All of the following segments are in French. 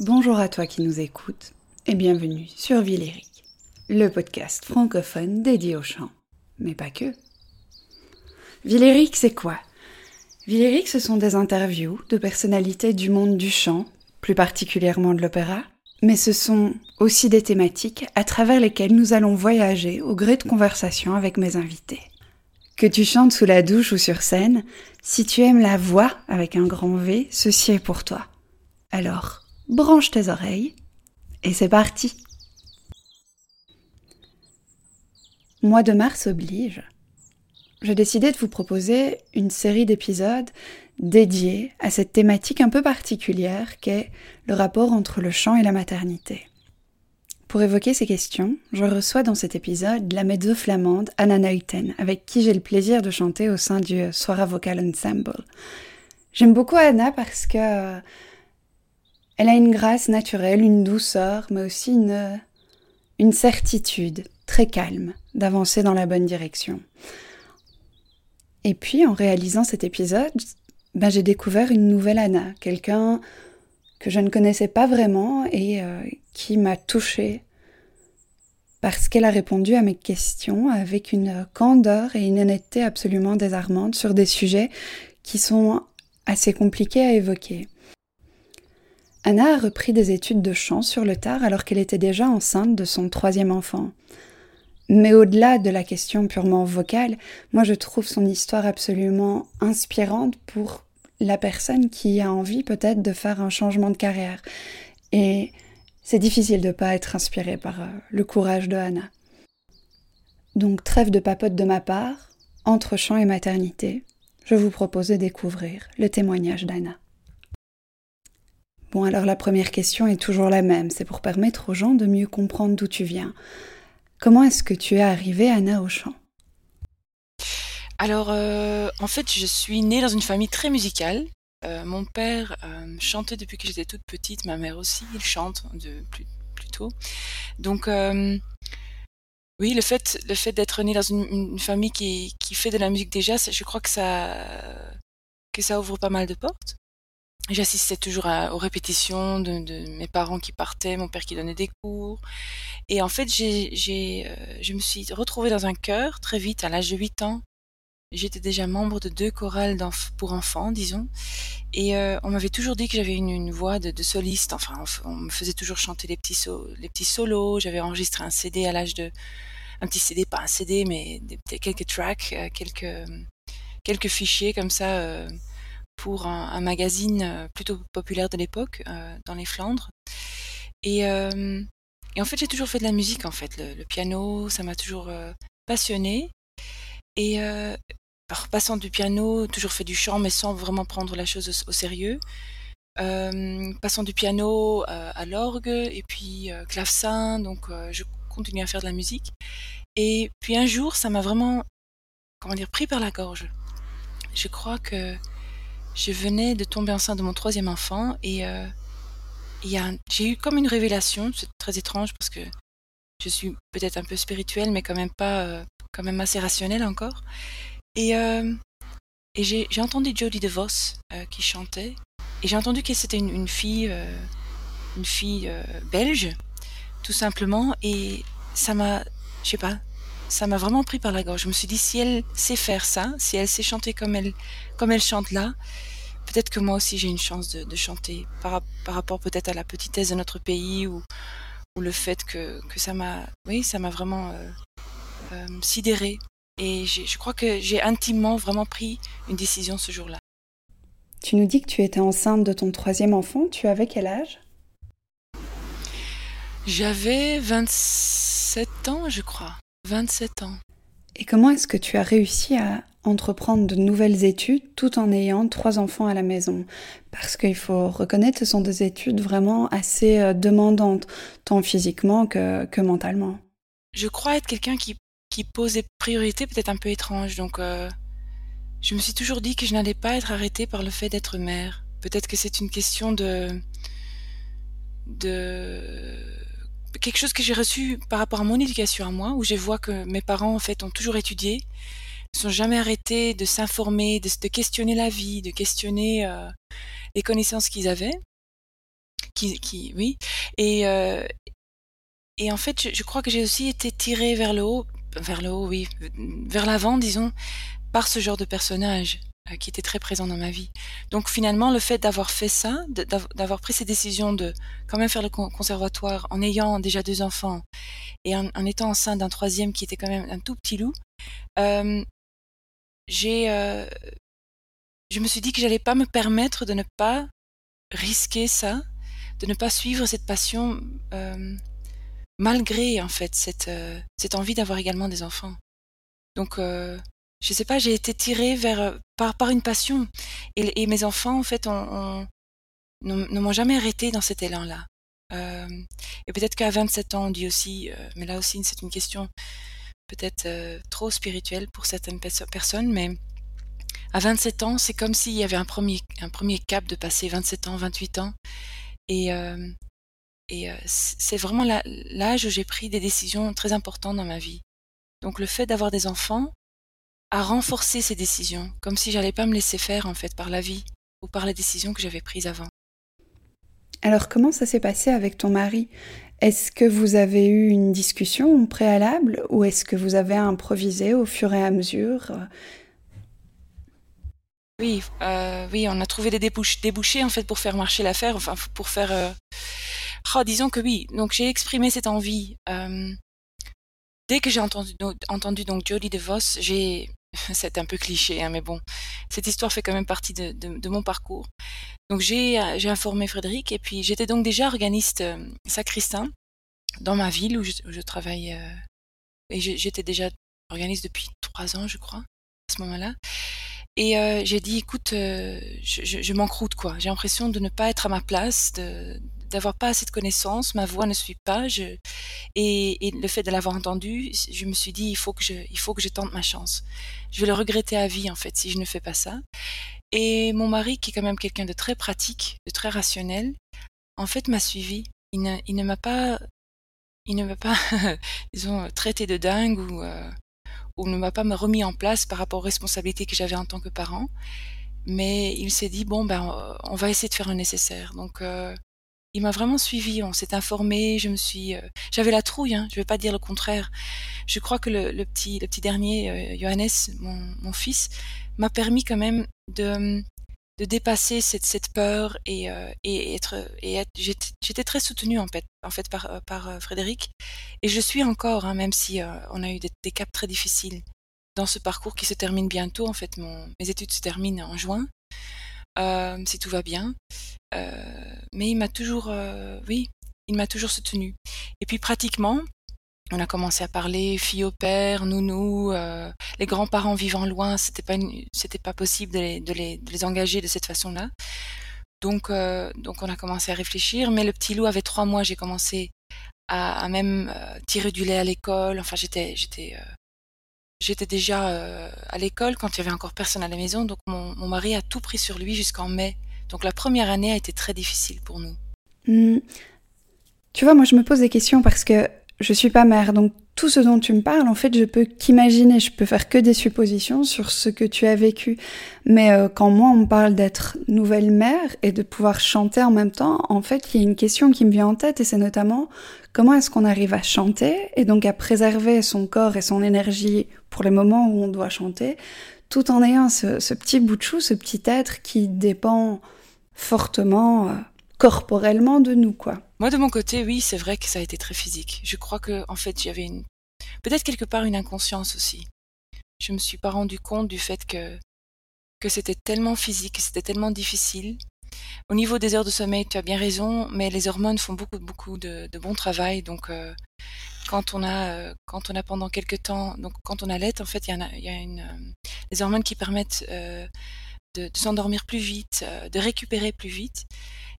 Bonjour à toi qui nous écoutes et bienvenue sur Villéric, le podcast francophone dédié au chant. Mais pas que. Villéric, c'est quoi? Villéric, ce sont des interviews de personnalités du monde du chant, plus particulièrement de l'opéra, mais ce sont aussi des thématiques à travers lesquelles nous allons voyager au gré de conversations avec mes invités. Que tu chantes sous la douche ou sur scène, si tu aimes la voix avec un grand V, ceci est pour toi. Alors, branche tes oreilles et c'est parti. Mois de mars oblige. J'ai décidé de vous proposer une série d'épisodes dédiés à cette thématique un peu particulière qu'est le rapport entre le chant et la maternité. Pour évoquer ces questions, je reçois dans cet épisode la mezzo-flamande Anna Neuten, avec qui j'ai le plaisir de chanter au sein du Soira Vocal Ensemble. J'aime beaucoup Anna parce que elle a une grâce naturelle, une douceur, mais aussi une, certitude très calme d'avancer dans la bonne direction. Et puis, en réalisant cet épisode, ben, j'ai découvert une nouvelle Anna, quelqu'un que je ne connaissais pas vraiment et euh, qui m'a touchée parce qu'elle a répondu à mes questions avec une candeur et une honnêteté absolument désarmantes sur des sujets qui sont assez compliqués à évoquer. Anna a repris des études de chant sur le tard alors qu'elle était déjà enceinte de son troisième enfant. Mais au-delà de la question purement vocale, moi je trouve son histoire absolument inspirante pour la personne qui a envie peut-être de faire un changement de carrière. Et c'est difficile de ne pas être inspiré par euh, le courage de Anna. Donc trêve de papote de ma part, entre chant et maternité, je vous propose de découvrir le témoignage d'Anna. Bon, alors la première question est toujours la même, c'est pour permettre aux gens de mieux comprendre d'où tu viens. Comment est-ce que tu es arrivée, Anna, au chant Alors, euh, en fait, je suis née dans une famille très musicale. Euh, mon père euh, chantait depuis que j'étais toute petite, ma mère aussi, il chante de plus, tôt. Donc, oui, le fait, le fait d'être née dans une, famille qui, qui, fait de la musique déjà, je crois que ça, que ça ouvre pas mal de portes. J'assistais toujours aux répétitions de, mes parents qui partaient, mon père qui donnait des cours. Et en fait, j'ai, j'ai, euh, je me suis retrouvée dans un chœur très vite, à l'âge de 8 ans. J'étais déjà membre de deux chorales pour enfants, disons. Et euh, on m'avait toujours dit que j'avais une, voix de, soliste. Enfin, on, me faisait toujours chanter les petits, les petits solos. J'avais enregistré un CD à l'âge de... Un petit CD, pas un CD, mais quelques tracks, euh, quelques, quelques fichiers comme ça pour un, magazine euh, plutôt populaire de l'époque, euh, dans les Flandres. Et, euh, et en fait, j'ai toujours fait de la musique, en fait. Le, piano, ça m'a toujours passionné. Et passant du piano, toujours fait du chant, mais sans vraiment prendre la chose au, sérieux. passant du piano à l'orgue et puis clavecin, donc je continue à faire de la musique. Et puis un jour, ça m'a vraiment, comment dire, pris par la gorge. Je crois que je venais de tomber enceinte de mon troisième enfant et euh, j'ai eu comme une révélation, c'est très étrange parce que je suis peut-être un peu spirituelle, mais quand même pas, euh, quand même assez rationnelle encore. Et, euh, et j'ai entendu Jodie DeVos qui chantait, et j'ai entendu que c'était une, fille, une fille belge, tout simplement, et ça m'a, je sais pas, ça m'a vraiment pris par la gorge. Je me suis dit, si elle sait faire ça, si elle sait chanter comme elle, comme elle chante là, peut-être que moi aussi j'ai une chance de, chanter par, rapport peut-être à la petitesse de notre pays ou, ou le fait que, que ça m'a, oui, ça m'a vraiment euh, euh, sidéré. Et je crois que j'ai intimement vraiment pris une décision ce jour-là. Tu nous dis que tu étais enceinte de ton troisième enfant. Tu avais quel âge? J'avais 27 ans, je crois. 27 ans. Et comment est-ce que tu as réussi à entreprendre de nouvelles études tout en ayant trois enfants à la maison? Parce qu'il faut reconnaître, ce sont des études vraiment assez euh, demandantes, tant physiquement que, que mentalement. Je crois être quelqu'un qui, qui pose des priorités peut-être un peu étranges, donc euh, je me suis toujours dit que je n'allais pas être arrêtée par le fait d'être mère. Peut-être que c'est une question de... de quelque chose que j'ai reçu par rapport à mon éducation à moi, où je vois que mes parents en fait ont toujours étudié, ne sont jamais arrêtés de s'informer, de, questionner la vie, de questionner euh, les connaissances qu'ils avaient. qui, qui, oui. Et, et en fait, je, je crois que j'ai aussi été tirée vers le haut, vers le haut, oui, vers l'avant, disons, par ce genre de personnage euh, qui était très présent dans ma vie. Donc finalement, le fait d'avoir fait ça, d'avoir pris ces décisions de quand même faire le conservatoire en ayant déjà deux enfants et en, étant enceinte d'un troisième qui était quand même un tout petit loup, euh, j'ai, euh, je me suis dit que j'allais pas me permettre de ne pas risquer ça, de ne pas suivre cette passion malgré en fait cette, euh, cette envie d'avoir également des enfants. Donc, euh, je sais pas, j'ai été tirée vers euh, par, par une passion. Et, et mes enfants, en fait, on, ne m'ont jamais arrêté dans cet élan-là. Euh, et peut-être qu'à 27 ans, on dit aussi, euh, mais là aussi, c'est une question peut-être trop spirituelle pour certaines personnes, mais à 27 ans, c'est comme s'il y avait un premier, un premier cap de passer 27 ans, 28 ans. Et, et c'est vraiment l'âge où j'ai pris des décisions très importantes dans ma vie. Donc le fait d'avoir des enfants a renforcé ces décisions, comme si j'allais pas me laisser faire en fait par la vie ou par les décisions que j'avais prises avant. Alors comment ça s'est passé avec ton mari? Est-ce que vous avez eu une discussion préalable ou est-ce que vous avez improvisé au fur et à mesure? Oui, euh, oui, on a trouvé des débouchés, en fait pour faire marcher l'affaire, enfin pour faire euh, Oh, disons que oui. Donc j'ai exprimé cette envie. Euh, dès que j'ai entendu, entendu donc Jodie DeVos, j'ai c'est un peu cliché, hein, mais bon, cette histoire fait quand même partie de, mon parcours. Donc j'ai informé Frédéric et puis j'étais donc déjà organiste euh, sacristain dans ma ville où je, travaille euh, et j'étais déjà organiste depuis trois ans, je crois, à ce moment-là. Et euh, j'ai dit, écoute, euh, je, je, je m'encroute quoi. J'ai l'impression de ne pas être à ma place, d'avoir pas assez de connaissances, ma voix ne suit pas. Et, le fait de l'avoir entendu, je me suis dit il faut que je, il faut que tente ma chance. Je vais le regretter à vie en fait si je ne fais pas ça. Et mon mari, qui est quand même quelqu'un de très pratique, de très rationnel, en fait m'a suivi. Il ne, il ne m'a pas, il ne m'a pas, traité de dingue ou, euh, ou ne m'a pas remis en place par rapport aux responsabilités que j'avais en tant que parent. Mais il s'est dit bon ben on va essayer de faire le nécessaire. Donc euh, il m'a vraiment suivi, on s'est informé, je me suis, euh, j'avais la trouille, hein, je vais pas dire le contraire. Je crois que le, petit, le petit dernier, euh, Johannes, mon, fils, m'a permis quand même de, de dépasser cette, cette peur et, euh, et être, j'étais très soutenue en fait, en fait par, Frédéric, et je suis encore, hein, même si on a eu des, des, caps très difficiles dans ce parcours qui se termine bientôt. En fait, mes études se terminent en juin. Euh, si tout va bien. Euh, mais il m'a toujours, euh, oui, il m'a toujours soutenu. Et puis pratiquement, on a commencé à parler fille au père, nounou, euh, les grands-parents vivant loin, c'était pas c'était pas possible de les, de, les, de les, engager de cette façon-là. Donc euh, donc on a commencé à réfléchir. Mais le petit loup avait trois mois, j'ai commencé à, à même euh, tirer du lait à l'école. Enfin j'étais j'étais J'étais déjà euh, à l'école quand il y avait encore personne à la maison, donc mon, mon mari a tout pris sur lui jusqu'en mai. Donc la première année a été très difficile pour nous. Mmh. Tu vois, moi je me pose des questions parce que je suis pas mère, donc tout ce dont tu me parles, en fait, je peux qu'imaginer, je peux faire que des suppositions sur ce que tu as vécu. Mais euh, quand moi on me parle d'être nouvelle mère et de pouvoir chanter en même temps, en fait, il y a une question qui me vient en tête et c'est notamment comment est-ce qu'on arrive à chanter et donc à préserver son corps et son énergie pour les moments où on doit chanter, tout en ayant ce, petit bout de chou, ce petit être qui dépend fortement euh, corporellement de nous, quoi. Moi, de mon côté, oui, c'est vrai que ça a été très physique. Je crois que, en fait, j'avais une, peut-être quelque part une inconscience aussi. Je me suis pas rendu compte du fait que que c'était tellement physique, c'était tellement difficile. Au niveau des heures de sommeil, tu as bien raison, mais les hormones font beaucoup beaucoup de, de bon travail, donc euh, quand on a euh, quand on a pendant quelques temps, donc quand on allait, en fait, il y, a, y euh, hormones qui permettent euh, de, s'endormir plus vite, de récupérer plus vite.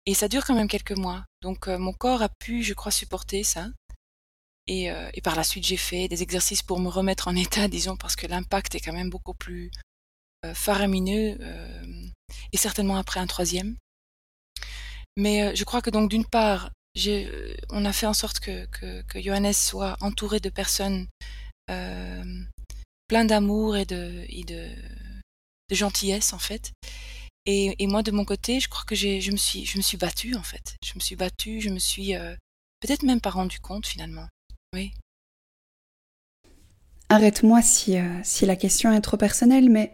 Et ça dure quand même quelques mois. Donc mon corps a pu, je crois, supporter ça. Et, par la suite, j'ai fait des exercices pour me remettre en état, disons, parce que l'impact est quand même beaucoup plus faramineux, et certainement après un troisième. Mais je crois que donc d'une part, on a fait en sorte que, que, que Johannes soit entouré de personnes plein d'amour et de, et de, gentillesse en fait. Et, moi, de mon côté, je crois que je me suis, je me suis battue en fait. Je me suis battue, je me suis euh, peut-être même pas rendu compte finalement. Oui. Arrête-moi si, euh, si la question est trop personnelle, mais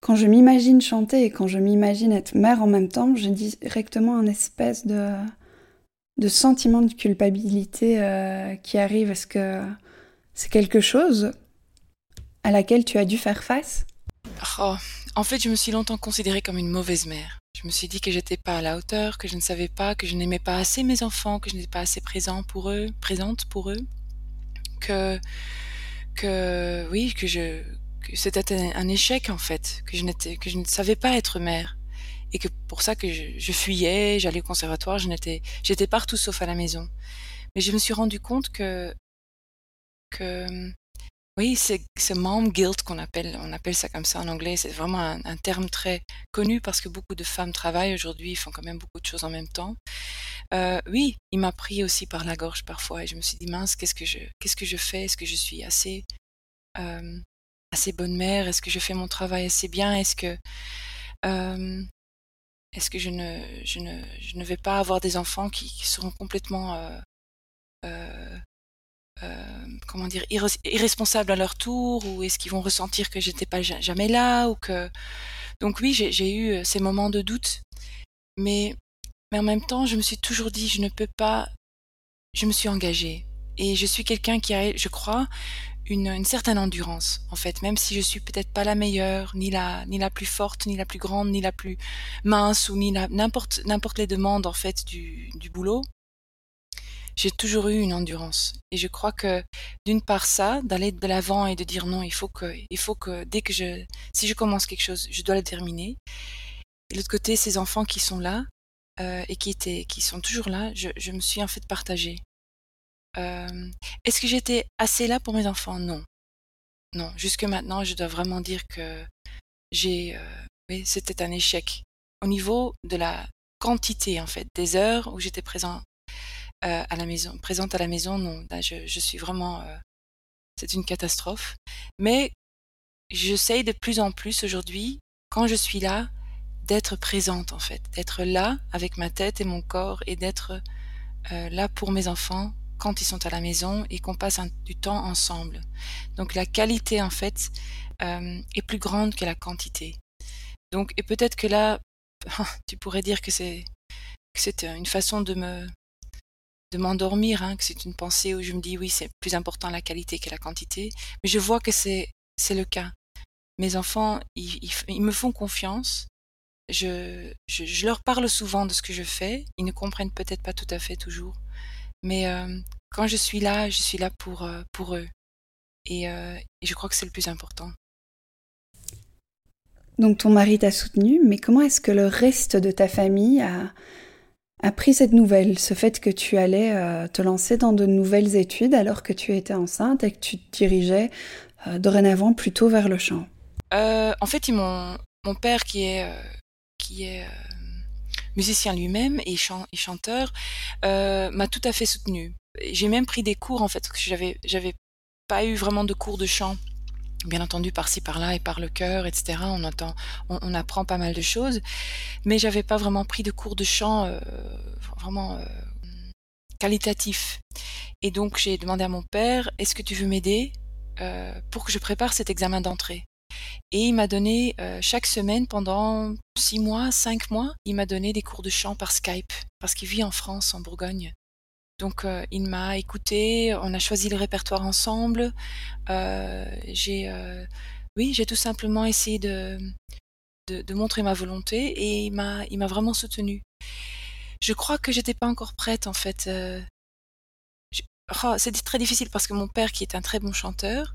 quand je m'imagine chanter et quand je m'imagine être mère en même temps, j'ai directement un espèce de, de sentiment de culpabilité euh, qui arrive. Est-ce que c'est quelque chose à laquelle tu as dû faire face? Oh, En fait, je me suis longtemps considérée comme une mauvaise mère. Je me suis dit que j'étais pas à la hauteur, que je ne savais pas, que je n'aimais pas assez mes enfants, que je n'étais pas assez pour eux, présente pour eux, que que oui, que que c'était un, échec en fait, que je n'étais que je ne savais pas être mère et que pour ça que je, fuyais, j'allais au conservatoire, je n'étais j'étais partout sauf à la maison. Mais je me suis rendu compte que que oui, c'est ce mom guilt qu'on appelle, on appelle ça comme ça en anglais. C'est vraiment un, terme très connu parce que beaucoup de femmes travaillent aujourd'hui, font quand même beaucoup de choses en même temps. Euh, oui, il m'a pris aussi par la gorge parfois et je me suis dit mince, qu'est-ce que je, qu'est-ce que je fais? Est-ce que je suis assez, euh, assez bonne mère? Est-ce que je fais mon travail assez bien? Est-ce que, euh, est-ce que je ne, je je vais pas avoir des enfants qui, seront complètement euh, comment dire irresponsables à leur tour ou est-ce qu'ils vont ressentir que j'étais pas jamais là ou que donc oui j'ai eu euh, ces moments de doute mais mais en même temps je me suis toujours dit je ne peux pas je me suis engagée. Et je suis quelqu'un qui a je crois une, certaine endurance en fait même si je suis peut-être pas la meilleure ni la ni la plus forte ni la plus grande ni la plus mince ou ni n'importe n'importe les demandes en fait du, du boulot j'ai toujours eu une endurance. Et je crois que d'une part ça, d'aller de l'avant et de dire non, il faut que, il faut que dès que je, si je commence quelque chose, je dois le terminer. Et de l'autre côté, ces enfants qui sont là euh, et qui étaient, qui sont toujours là, je, je me suis en fait partagée. Est-ce que j'étais assez là pour mes enfants? Non, non. Jusque maintenant, je dois vraiment dire que j'ai, c'était un échec au niveau de la quantité en fait des heures où j'étais présent euh, à la maison, présente à la maison, non. Je, je suis vraiment, c'est une catastrophe. Mais j'essaye de plus en plus aujourd'hui, quand je suis là, d'être présente en fait, d'être là avec ma tête et mon corps et d'être là pour mes enfants quand ils sont à la maison et qu'on passe du temps ensemble. Donc la qualité en fait euh, est plus grande que la quantité. Donc et peut-être que là, tu pourrais dire que c'est que c'est une façon de me de m'endormir, hein, que c'est une pensée où je me dis oui, c'est plus important la qualité que la quantité. Mais je vois que c'est c'est le cas. Mes enfants, ils, ils, me font confiance. Je, je, leur parle souvent de ce que je fais. Ils ne comprennent peut-être pas tout à fait toujours. Mais euh, quand je suis là, je suis là pour, euh, pour eux. Et, euh, et je crois que c'est le plus important. Donc ton mari t'a soutenu, mais comment est-ce que le reste de ta famille a, appris cette nouvelle, ce fait que tu allais te lancer dans de nouvelles études alors que tu étais enceinte et que tu te dirigeais dorénavant plutôt vers le chant En fait, mon père qui est, qui est musicien lui-même et, chanteur m'a tout à fait soutenu. J'ai même pris des cours en fait, parce que j'avais, j'avais pas eu vraiment de cours de chant bien entendu par-ci par-là et par le cœur, etc. On entend, on, apprend pas mal de choses, mais j'avais pas vraiment pris de cours de chant euh, vraiment euh, qualitatif. Et donc j'ai demandé à mon père, est-ce que tu veux m'aider euh, pour que je prépare cet examen d'entrée? Et il m'a donné chaque semaine pendant six mois, cinq mois, il m'a donné des cours de chant par Skype parce qu'il vit en France, en Bourgogne. Donc euh, il m'a écouté, on a choisi le répertoire ensemble. Euh, j'ai, euh, oui, j'ai tout simplement essayé de, de, montrer ma volonté et il m'a, il m'a vraiment soutenu. Je crois que j'étais pas encore prête en fait. Oh, c'est très difficile parce que mon père, qui est un très bon chanteur,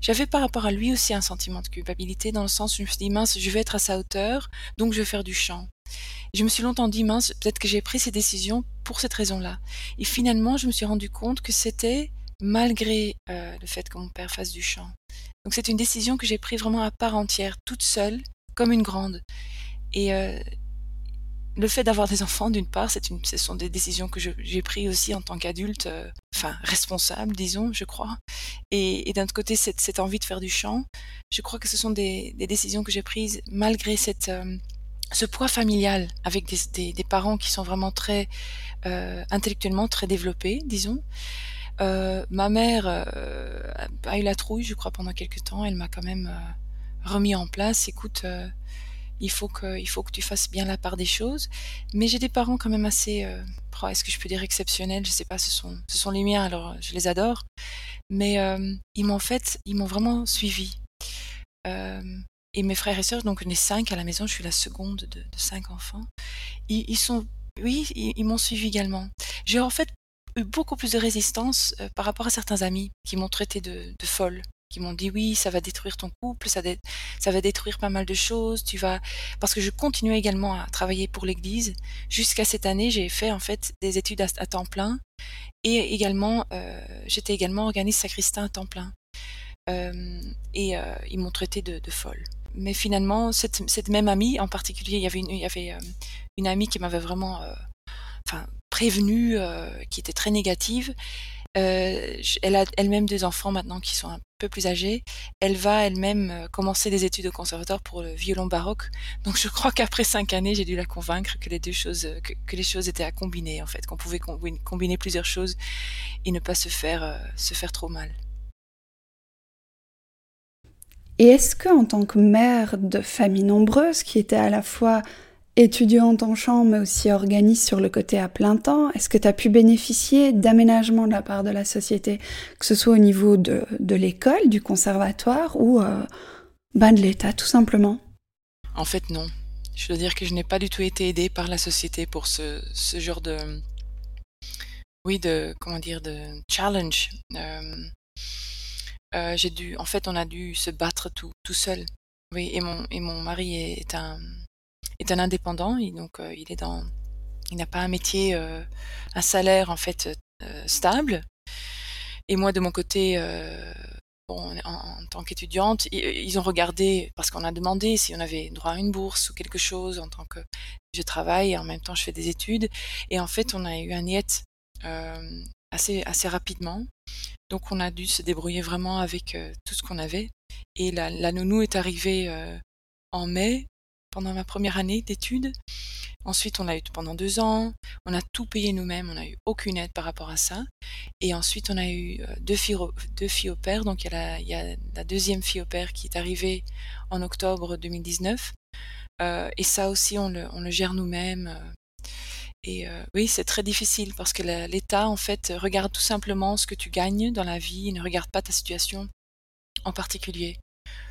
j'avais par rapport à lui aussi un sentiment de culpabilité dans le sens où je me suis dit mince, je vais être à sa hauteur, donc je vais faire du chant. Je me suis longtemps dit, mince, peut-être que j'ai pris ces décisions pour cette raison-là. Et finalement, je me suis rendu compte que c'était malgré euh, le fait que mon père fasse du chant. Donc c'est une décision que j'ai prise vraiment à part entière, toute seule, comme une grande. Et, euh, le fait d'avoir des enfants, d'une part, c'est une, ce sont des décisions que j'ai prises aussi en tant qu'adulte, euh, enfin responsable, disons, je crois. Et, d'un autre côté, cette, cette, envie de faire du chant, je crois que ce sont des, des décisions que j'ai prises malgré cette, euh, ce poids familial avec des, des, des, parents qui sont vraiment très euh, intellectuellement très développés, disons. Euh, ma mère a eu la trouille, je crois, pendant quelques temps. Elle m'a quand même remis en place. Écoute, il faut que, il faut que tu fasses bien la part des choses. Mais j'ai des parents quand même assez, oh, est-ce que je peux dire exceptionnels? Je sais pas. Ce sont, ce sont les miens. Alors, je les adore. Mais ils m'ont fait, ils m'ont vraiment suivi. et mes frères et sœurs, donc on est cinq à la maison. Je suis la seconde de, cinq enfants. Ils, sont oui, ils, m'ont suivi également. J'ai en fait eu beaucoup plus de résistance euh, par rapport à certains amis qui m'ont traité de folle, qui m'ont dit oui, ça va détruire ton couple, ça, va détruire pas mal de choses, tu vas parce que je continuais également à travailler pour l'église jusqu'à cette année, j'ai fait en fait des études à, temps plein et également euh, j'étais également organiste sacristain à temps plein euh, et euh, ils m'ont traité de, folle. Mais finalement, cette, même amie en particulier, il y avait une, amie qui m'avait vraiment, prévenue, qui était très négative. Euh, elle a elle-même des enfants maintenant qui sont un peu plus âgés. Elle va elle-même euh, commencer des études au conservatoire pour le violon baroque. Donc je crois qu'après cinq années, j'ai dû la convaincre que les deux choses, que, que, les choses étaient à combiner en fait, qu'on pouvait combiner plusieurs choses et ne pas se faire euh, se faire trop mal. Et est-ce que en tant que mère de famille nombreuse qui était à la fois étudiante en chant, mais aussi organiste sur le côté à plein temps, est-ce que tu as pu bénéficier d'aménagements de la part de la société, que ce soit au niveau de, l'école, du conservatoire ou euh, ben de l'État, tout simplement? En fait, non. Je dois dire que je n'ai pas du tout été aidée par la société pour ce, genre de... Oui, de... Comment dire De challenge. Euh, euh, j'ai dû... En fait, on a dû se battre tout, tout seul. Oui, et mon, et mon mari est un est un indépendant, donc euh, il est dans, il n'a pas un métier, euh, un salaire en fait euh, stable. Et moi de mon côté, en, tant qu'étudiante, ils ont regardé parce qu'on a demandé si on avait droit à une bourse ou quelque chose en tant que je travaille et en même temps je fais des études. Et en fait, on a eu un niet assez assez rapidement. Donc on a dû se débrouiller vraiment avec tout ce qu'on avait. Et la, la nounou est arrivée en mai pendant ma première année d'études. Ensuite, on l'a eu pendant deux ans. On a tout payé nous-mêmes. On n'a eu aucune aide par rapport à ça. Et ensuite, on a eu euh, deux filles, deux au père. Donc, il y, a la, deuxième fille au père qui est arrivée en octobre 2019. Euh, et ça aussi, on le, gère nous-mêmes. Euh. Et oui, c'est très difficile parce que l'État, en fait, regarde tout simplement ce que tu gagnes dans la vie. Il ne regarde pas ta situation en particulier.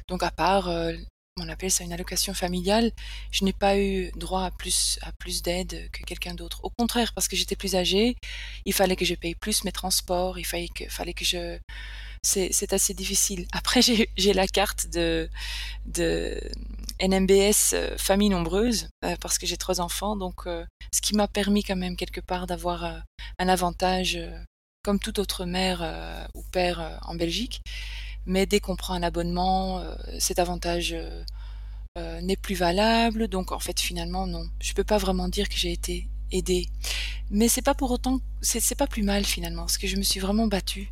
Donc, à part on appelle ça une allocation familiale, je n'ai pas eu droit à plus, à plus d'aide que quelqu'un d'autre. Au contraire, parce que j'étais plus âgée, il fallait que je paye plus mes transports, il fallait que, fallait que je... C'est assez difficile. Après, j'ai la carte de, de NMBS euh, famille nombreuse, euh, parce que j'ai trois enfants, donc euh, ce qui m'a permis quand même quelque part d'avoir un avantage comme toute autre mère ou père en Belgique mais dès qu'on prend un abonnement, euh, cet avantage euh, euh, n'est plus valable. Donc en fait finalement non, je peux pas vraiment dire que j'ai été aidée. Mais c'est pas pour autant, c'est pas plus mal finalement, parce que je me suis vraiment battue.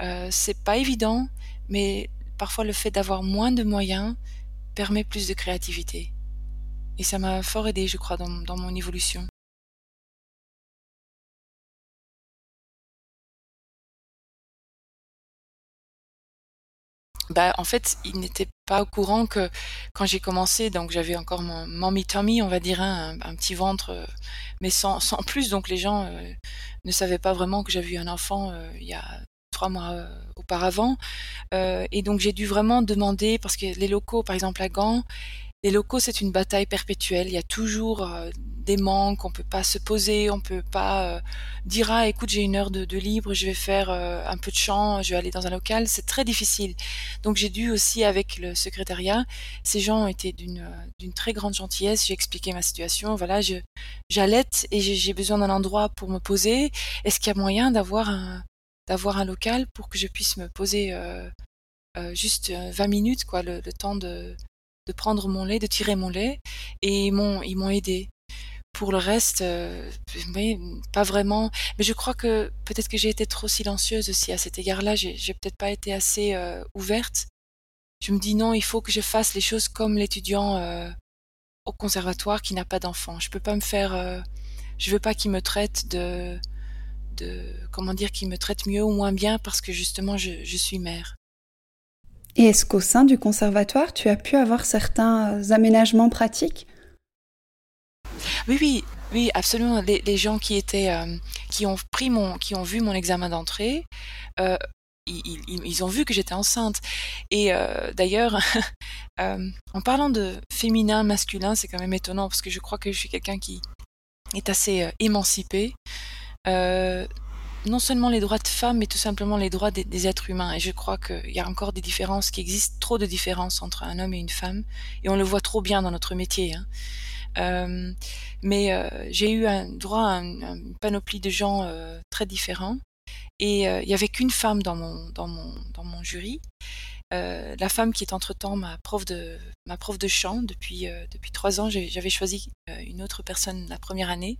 Euh, c'est pas évident, mais parfois le fait d'avoir moins de moyens permet plus de créativité. Et ça m'a fort aidé, je crois, dans mon évolution. Bah, en fait, il n'était pas au courant que quand j'ai commencé, donc j'avais encore mon mommy tummy, on va dire, hein, un, petit ventre, euh, mais sans, plus. Donc les gens euh, ne savaient pas vraiment que j'avais eu un enfant euh, il y a trois mois auparavant. Et donc j'ai dû vraiment demander, parce que les locaux, par exemple à Gand, les locaux, c'est une bataille perpétuelle. Il y a toujours euh, des manques, on peut pas se poser, on peut pas euh, dire ah écoute j'ai une heure de, de, libre, je vais faire euh, un peu de chant, je vais aller dans un local. C'est très difficile. Donc j'ai dû aussi avec le secrétariat, ces gens été d'une d'une très grande gentillesse. J'ai expliqué ma situation. Voilà, je j'allaite et j'ai besoin d'un endroit pour me poser. Est-ce qu'il y a moyen d'avoir un d'avoir un local pour que je puisse me poser euh, euh, juste 20 minutes, quoi, le, le temps de de prendre mon lait, de tirer mon lait, et ils m'ont ils m'ont aidé pour le reste, euh, pas vraiment. Mais je crois que peut-être que j'ai été trop silencieuse aussi à cet égard-là. J'ai, j'ai peut-être pas été assez euh, ouverte. Je me dis non, il faut que je fasse les choses comme l'étudiant euh, au conservatoire qui n'a pas d'enfant. Je peux pas me faire, je veux pas qu'il me traite de, de, comment dire, qu'il me traite mieux ou moins bien parce que justement je, je suis mère. Et est-ce qu'au sein du conservatoire, tu as pu avoir certains aménagements pratiques? Oui, oui, oui, absolument. Les, gens qui étaient, euh, qui ont pris mon, qui ont vu mon examen d'entrée, euh, ils, ont vu que j'étais enceinte. Et euh, d'ailleurs, en parlant de féminin, masculin, c'est quand même étonnant parce que je crois que je suis quelqu'un qui est assez émancipé. Non seulement les droits de femmes, mais tout simplement les droits des, êtres humains. Et je crois qu'il y a encore des différences, qui existent trop de différences entre un homme et une femme. Et on le voit trop bien dans notre métier. Hein. Euh, mais euh, j'ai eu un droit à une panoplie de gens euh, très différents. Et il n'y avait qu'une femme dans mon, dans mon, dans mon jury. Euh, la femme qui est entre-temps ma prof de ma prof de chant depuis depuis trois ans. J'avais choisi une autre personne la première année.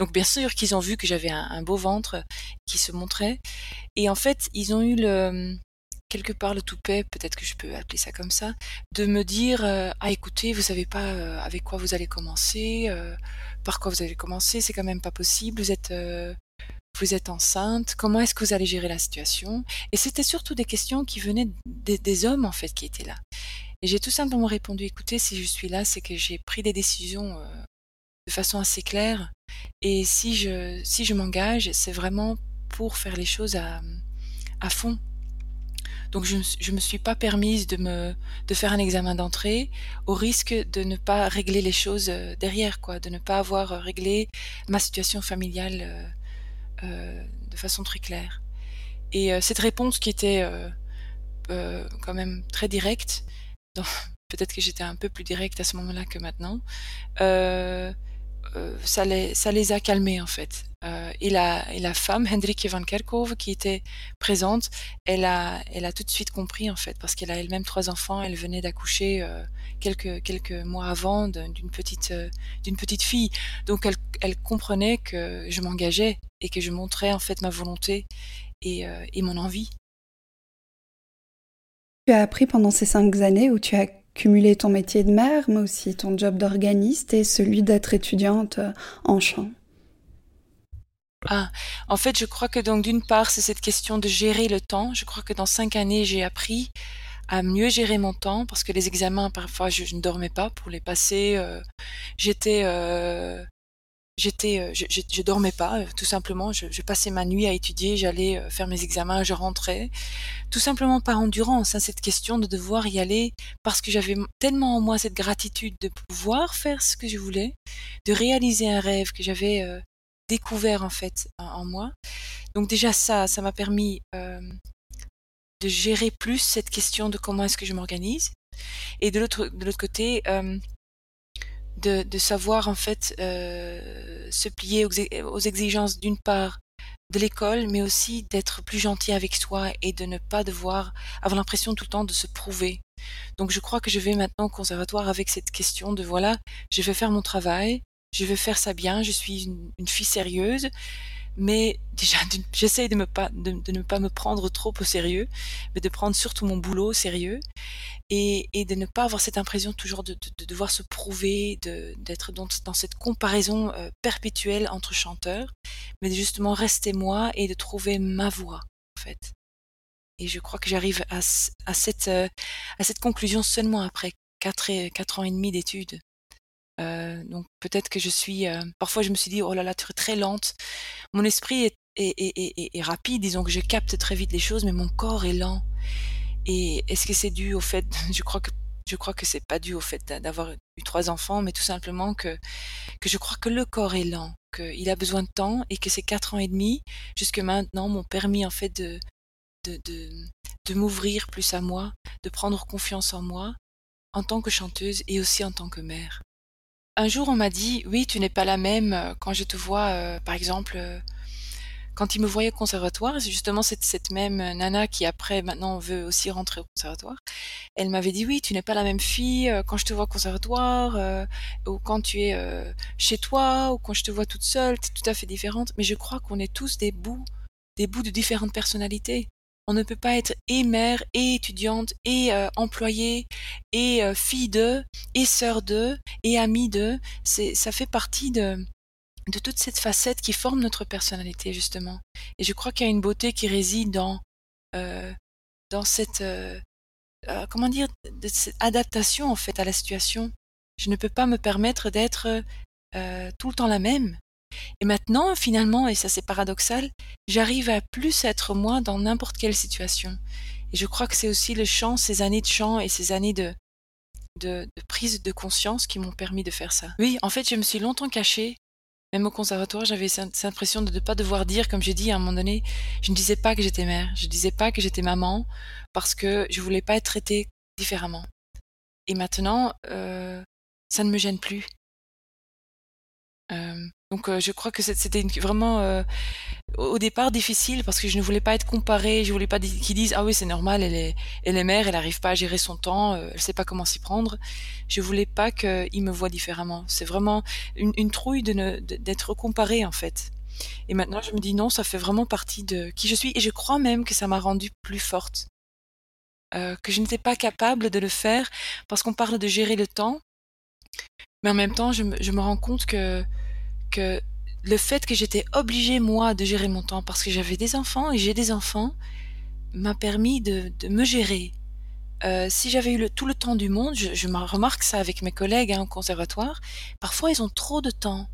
Donc bien sûr qu'ils ont vu que j'avais un, beau ventre qui se montrait. Et en fait, ils ont eu le quelque part le toupet, peut-être que je peux appeler ça comme ça, de me dire euh, ah écoutez, vous savez pas euh, avec quoi vous allez commencer, euh, par quoi vous allez commencer, c'est quand même pas possible, vous êtes vous êtes enceinte, comment est-ce que vous allez gérer la situation? Et c'était surtout des questions qui venaient des, des, hommes en fait qui étaient là. Et j'ai tout simplement répondu écoutez, si je suis là, c'est que j'ai pris des décisions de façon assez claire et si je si je m'engage, c'est vraiment pour faire les choses à à fond donc je ne me suis pas permise de me de faire un examen d'entrée au risque de ne pas régler les choses euh, derrière, quoi, de ne pas avoir euh, réglé ma situation familiale euh, de façon très claire. Et cette réponse qui était quand même très directe, peut-être que j'étais un peu plus directe à ce moment-là que maintenant, euh, ça, les, a calmés en fait. Euh, et, la, et la femme, Hendrik van Kerkhove, qui était présente, elle a, tout de suite compris en fait, parce qu'elle a elle-même trois enfants, elle venait d'accoucher euh, quelques, mois avant d'une petite, fille. Donc elle, comprenait que je m'engageais et que je montrais en fait ma volonté et, et mon envie. Tu as appris pendant ces cinq années où tu as cumuler ton métier de mère, mais aussi ton job d'organiste et celui d'être étudiante euh, en chant ah, en fait, je crois que donc d'une part, c'est cette question de gérer le temps. Je crois que dans cinq années, j'ai appris à mieux gérer mon temps parce que les examens, parfois, je, ne dormais pas pour les passer. Euh, j'étais euh, j'étais, euh, je, je, dormais pas, euh, tout simplement. Je, passais ma nuit à étudier, j'allais euh, faire mes examens, je rentrais, tout simplement par endurance. Hein, cette question de devoir y aller parce que j'avais tellement en moi cette gratitude de pouvoir faire ce que je voulais, de réaliser un rêve que j'avais découvert en fait en, moi. Donc déjà ça, ça m'a permis de gérer plus cette question de comment est-ce que je m'organise. Et de l'autre de l'autre côté, de, savoir en fait euh, se plier aux, exigences d'une part de l'école, mais aussi d'être plus gentil avec soi et de ne pas devoir avoir l'impression tout le temps de se prouver. Donc je crois que je vais maintenant au conservatoire avec cette question de voilà, je vais faire mon travail, je vais faire ça bien, je suis une fille sérieuse, mais déjà j'essaye de, pas, de, ne pas me prendre trop au sérieux, mais de prendre surtout mon boulot au sérieux et, et de ne pas avoir cette impression toujours de, de, devoir se prouver, d'être dans, dans, cette comparaison euh, perpétuelle entre chanteurs, mais de justement rester moi et de trouver ma voix en fait. Et je crois que j'arrive à, à, cette, euh, à cette conclusion seulement après quatre ans et demi d'études. Euh, donc peut-être que je suis. Euh, parfois, je me suis dit, oh là là, tu es très lente. Mon esprit est, est, est, est, rapide, disons que je capte très vite les choses, mais mon corps est lent. Et est-ce que c'est dû au fait Je crois que je crois que c'est pas dû au fait d'avoir eu trois enfants, mais tout simplement que que je crois que le corps est lent, qu'il a besoin de temps et que ces quatre ans et demi jusque maintenant m'ont permis en fait de de, de, de m'ouvrir plus à moi, de prendre confiance en moi en tant que chanteuse et aussi en tant que mère. Un jour, on m'a dit: «Oui, tu n'es pas la même, euh, quand je te vois, heu, par exemple, heu, quand il me voyait au conservatoire, c'est justement cette, même nana qui après maintenant veut aussi rentrer au conservatoire. Elle m'avait dit oui, tu n'es pas la même fille euh, quand je te vois au conservatoire euh, ou quand tu es euh, chez toi ou quand je te vois toute seule, tu es tout à fait différente. Mais je crois qu'on est tous des bouts, des bouts de différentes personnalités. On ne peut pas être et mère, et étudiante, et employée, et fille d'eux, et sœur d'eux, et amie d'eux. C'est, ça fait partie de, de toute cette facette qui forme notre personnalité justement. Et je crois qu'il y a une beauté qui réside dans euh, dans cette euh, euh, comment dire de cette adaptation en fait à la situation. Je ne peux pas me permettre d'être tout le temps la même. Et maintenant, finalement, et ça c'est paradoxal, j'arrive à plus être moi dans n'importe quelle situation. Et je crois que c'est aussi le chant, ces années de chant et ces années de, prise de conscience qui m'ont permis de faire ça. Oui, en fait, je me suis longtemps cachée même au conservatoire, j'avais cette impression de ne pas devoir dire, comme j'ai dit à un moment donné, je ne disais pas que j'étais mère, je ne disais pas que j'étais maman, parce que je voulais pas être traitée différemment. Et maintenant, euh, ça ne me gêne plus. Euh, donc euh, je crois que c'était vraiment euh, au départ difficile parce que je ne voulais pas être comparée, je voulais pas qu'ils disent ah oui c'est normal, elle est elle est mère, elle n'arrive pas à gérer son temps, euh, elle sait pas comment s'y prendre. Je voulais pas qu'ils me voient différemment. C'est vraiment une, une trouille de d'être comparée en fait. Et maintenant je me dis non, ça fait vraiment partie de qui je suis et je crois même que ça m'a rendue plus forte. Euh, que je n'étais pas capable de le faire parce qu'on parle de gérer le temps, mais en même temps je me, je me rends compte que que le fait que j'étais obligée, moi, de gérer mon temps parce que j'avais des enfants et j'ai des enfants, m'a permis de, de, me gérer. Euh, si j'avais eu le, tout le temps du monde, je, je remarque ça avec mes collègues hein, au conservatoire, parfois ils ont trop de temps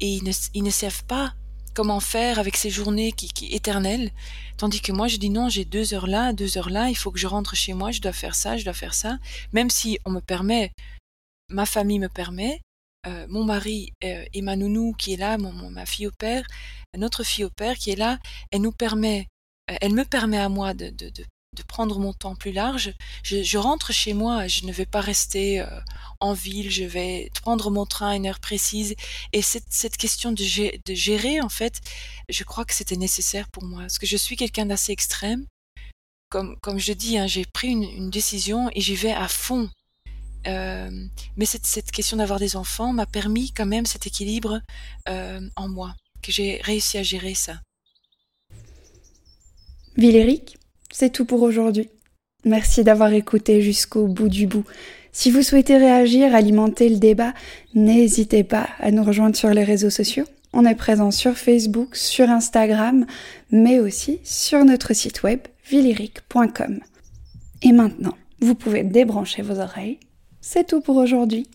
et ils ne, ils ne savent pas comment faire avec ces journées qui, qui éternelles, tandis que moi je dis non, j'ai deux heures là, deux heures là, il faut que je rentre chez moi, je dois faire ça, je dois faire ça, même si on me permet, ma famille me permet, euh, mon mari euh, et ma nounou qui est là, ma fille au père, notre fille au père qui est là, elle nous permet, euh, elle me permet à moi de, de, prendre mon temps plus large. Je, rentre chez moi, je ne vais pas rester euh, en ville, je vais prendre mon train à une heure précise. Et cette, question de, gérer, en fait, je crois que c'était nécessaire pour moi, parce que je suis quelqu'un d'assez extrême. Comme, comme je dis, hein, j'ai pris une décision et j'y vais à fond. Euh, mais cette, question d'avoir des enfants m'a permis quand même cet équilibre euh, en moi, que j'ai réussi à gérer ça. Villéric, c'est tout pour aujourd'hui. Merci d'avoir écouté jusqu'au bout du bout. Si vous souhaitez réagir, alimenter le débat, n'hésitez pas à nous rejoindre sur les réseaux sociaux. On est présent sur Facebook, sur Instagram, mais aussi sur notre site web villeric.com. Et maintenant, vous pouvez débrancher vos oreilles c'est tout pour aujourd'hui.